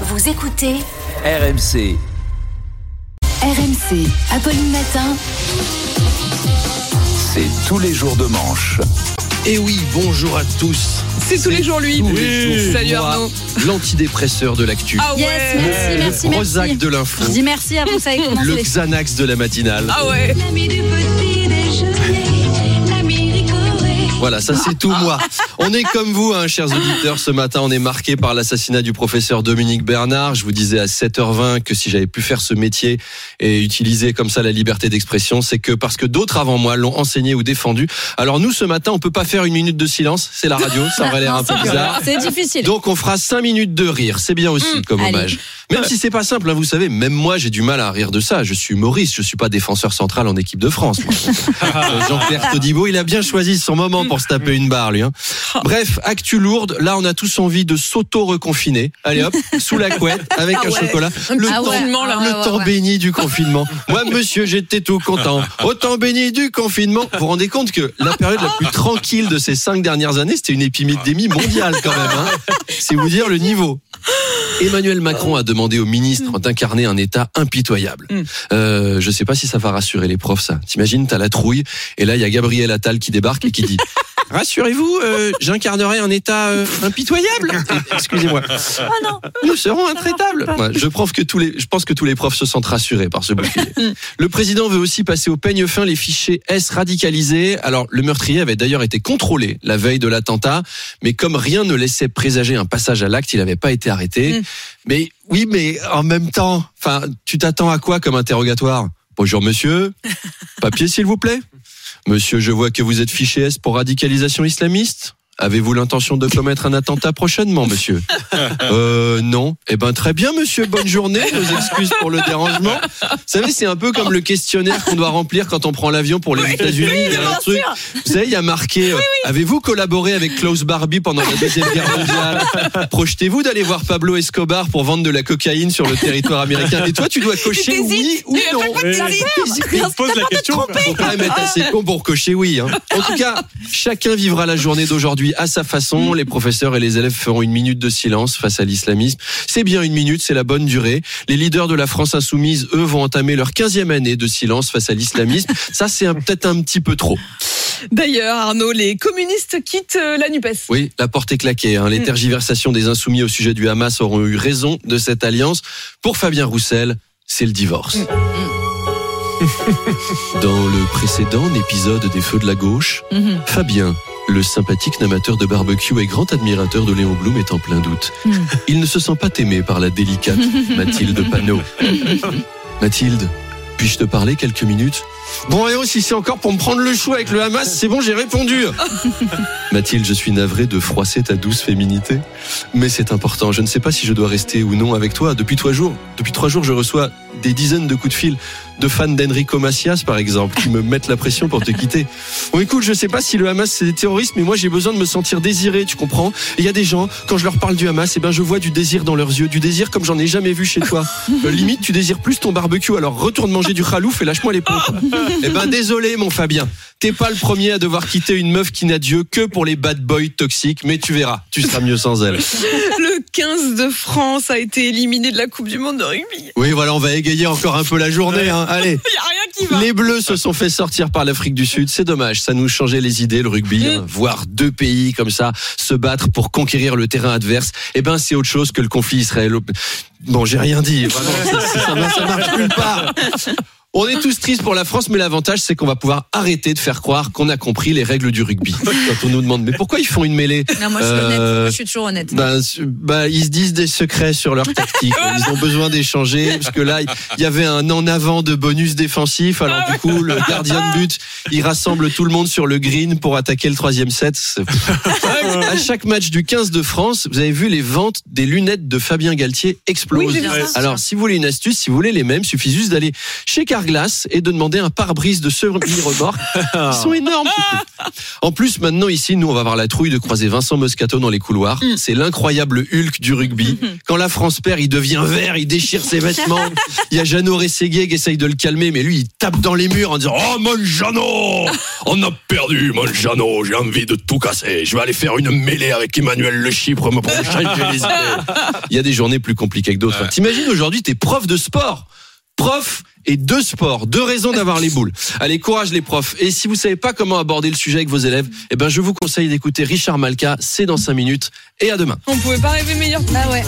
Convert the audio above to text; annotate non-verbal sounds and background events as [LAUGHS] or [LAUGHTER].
Vous écoutez RMC. RMC. Apolline Matin. C'est tous les jours de manche. Et oui, bonjour à tous. C'est tous les jours lui. tous les jours Salut Arnaud. L'antidépresseur de l'actu. Ah ouais. Yes, merci, merci, le Prozac merci. de l'info. Je dis merci à vous, ça commencé. Le Xanax de la matinale. Ah ouais. L'ami du petit déjeuner. Voilà, ça c'est tout moi. On est comme vous, hein, chers auditeurs. Ce matin, on est marqué par l'assassinat du professeur Dominique Bernard. Je vous disais à 7h20 que si j'avais pu faire ce métier et utiliser comme ça la liberté d'expression, c'est que parce que d'autres avant moi l'ont enseigné ou défendu. Alors nous, ce matin, on peut pas faire une minute de silence. C'est la radio, ça aurait l'air un peu [LAUGHS] bizarre. C'est difficile. Donc on fera 5 minutes de rire, c'est bien aussi comme allez. hommage. Même si c'est pas simple, hein, vous savez, même moi j'ai du mal à rire de ça. Je suis Maurice, je suis pas défenseur central en équipe de France. [LAUGHS] Euh, Jean-Pierre Todibo, il a bien choisi son moment pour se taper une barre lui. hein. Bref, actu lourde, là on a tous envie de s'auto-reconfiner. Allez hop, [LAUGHS] sous la couette, avec Ah un ouais. chocolat. Le temps, confinement, là. le Ouais, ouais, temps béni du confinement. [LAUGHS] Moi monsieur, j'étais tout content. Au temps béni du confinement. Vous vous rendez compte que la période la plus tranquille de ces cinq dernières années, c'était une épidémie mondiale quand même. Hein. C'est vous dire le niveau. Emmanuel Macron a demandé au ministre d'incarner un État impitoyable. Mm. Euh, je sais pas si ça va rassurer les profs, ça. T'imagines, t'as la trouille, et là, il y a Gabriel Attal qui débarque et qui dit [LAUGHS] Rassurez-vous, euh, j'incarnerai un État euh, impitoyable. Excusez-moi. [LAUGHS] Nous serons intraitables. Ouais, je, pense que tous les, je pense que tous les profs se sentent rassurés par ce bouclier. Le président veut aussi passer au peigne fin les fichiers S radicalisés. Alors, le meurtrier avait d'ailleurs été contrôlé la veille de l'attentat, mais comme rien ne laissait présager un passage à l'acte, il n'avait pas été arrêté. Mm. Mais oui, mais en même temps, enfin, tu t'attends à quoi comme interrogatoire? Bonjour monsieur, [LAUGHS] papier s'il vous plaît. Monsieur, je vois que vous êtes fiché S pour radicalisation islamiste. Avez-vous l'intention de commettre un attentat prochainement, monsieur [LAUGHS] Euh, non. Eh ben, très bien, monsieur. Bonne journée. Nos excuses pour le dérangement. Vous savez, c'est un peu comme le questionnaire qu'on doit remplir quand on prend l'avion pour les États-Unis. il y a un truc. Vous savez, il y a marqué euh, Avez-vous collaboré avec Klaus Barbie pendant la deuxième guerre mondiale [LAUGHS] Projetez-vous d'aller voir Pablo Escobar pour vendre de la cocaïne sur le territoire américain Et toi, tu dois cocher oui ou non. Il pose la question. Faut quand même être assez con pour cocher oui. hein. En tout cas, chacun vivra la journée d'aujourd'hui à sa façon. Les professeurs et les élèves feront une minute de silence face à l'islamisme. C'est bien une minute, c'est la bonne durée. Les leaders de la France insoumise, eux, vont entamer leur 15e année de silence face à l'islamisme. [LAUGHS] Ça, c'est peut-être un petit peu trop. D'ailleurs, Arnaud, les communistes quittent euh, la Nupes. Oui, la porte est claquée. hein. Les Mm. tergiversations des insoumis au sujet du Hamas auront eu raison de cette alliance. Pour Fabien Roussel, c'est le divorce. [LAUGHS] Dans le précédent épisode des Feux de la Gauche, Mhm. Fabien, le sympathique amateur de barbecue et grand admirateur de Léon Blum est en plein doute. Mm. Il ne se sent pas aimé par la délicate [LAUGHS] Mathilde Panot. Mathilde, puis-je te parler quelques minutes? Bon, et si c'est encore pour me prendre le chou avec le Hamas, c'est bon, j'ai répondu. [LAUGHS] Mathilde, je suis navré de froisser ta douce féminité, mais c'est important. Je ne sais pas si je dois rester ou non avec toi. Depuis trois jours, depuis trois jours, je reçois des dizaines de coups de fil de fans d'Enrico Macias, par exemple, qui me mettent la pression pour te quitter. Bon, écoute, je sais pas si le Hamas c'est des terroristes, mais moi j'ai besoin de me sentir désiré, tu comprends? Et il y a des gens, quand je leur parle du Hamas, eh ben je vois du désir dans leurs yeux, du désir comme j'en ai jamais vu chez toi. Euh, limite, tu désires plus ton barbecue, alors retourne manger du khalouf et lâche-moi les pompes. Eh ben désolé, mon Fabien, t'es pas le premier à devoir quitter une meuf qui n'a Dieu que pour les bad boys toxiques, mais tu verras, tu seras mieux sans elle. Le 15 de France a été éliminé de la Coupe du Monde de rugby. Oui, voilà, on va égayer encore un peu la journée. Hein. Allez. Il [LAUGHS] y a rien qui va. Les Bleus se sont fait sortir par l'Afrique du Sud. C'est dommage, ça nous changeait les idées, le rugby. hein. Voir deux pays comme ça se battre pour conquérir le terrain adverse, eh ben c'est autre chose que le conflit israélo. Bon, j'ai rien dit. Vraiment, ça, ça, ça ça marche nulle part. On est tous tristes pour la France, mais l'avantage, c'est qu'on va pouvoir arrêter de faire croire qu'on a compris les règles du rugby. [LAUGHS] Quand on nous demande, mais pourquoi ils font une mêlée Non, moi je suis Euh. Moi, je suis toujours honnête. ben, bah, ils se disent des secrets sur leur tactique. [LAUGHS] Ils ont besoin d'échanger parce que là, il y avait un en avant de bonus défensif. Alors du coup, le gardien de but, il rassemble tout le monde sur le green pour attaquer le troisième set. À chaque match du 15 de France, vous avez vu les ventes des lunettes de Fabien Galtier Oui, explosent. ça. Alors, si vous voulez une astuce, si vous voulez les mêmes, suffit juste d'aller chez Carrefour glace et de demander un pare-brise de semi-remorque. [LAUGHS] Ils sont énormes. En plus, maintenant ici, nous, on va avoir la trouille de croiser Vincent Moscato dans les couloirs. C'est l'incroyable Hulk du rugby. Quand la France perd, il devient vert, il déchire ses vêtements. [LAUGHS] Il y a Jeannot Rességuier qui essaye de le calmer, mais lui, il tape dans les murs en disant Oh mon Jeannot On a perdu, mon Jeannot, j'ai envie de tout casser. Je vais aller faire une mêlée avec Emmanuel Le Chypre pour me changer les idées. [LAUGHS] Il y a des journées plus compliquées que d'autres. T'imagines aujourd'hui, t'es prof de sport prof et deux sports, deux raisons d'avoir les boules. Allez, courage les profs. Et si vous savez pas comment aborder le sujet avec vos élèves, eh ben je vous conseille d'écouter Richard Malka, c'est dans 5 minutes et à demain. On pouvait pas rêver meilleur. Bah ouais.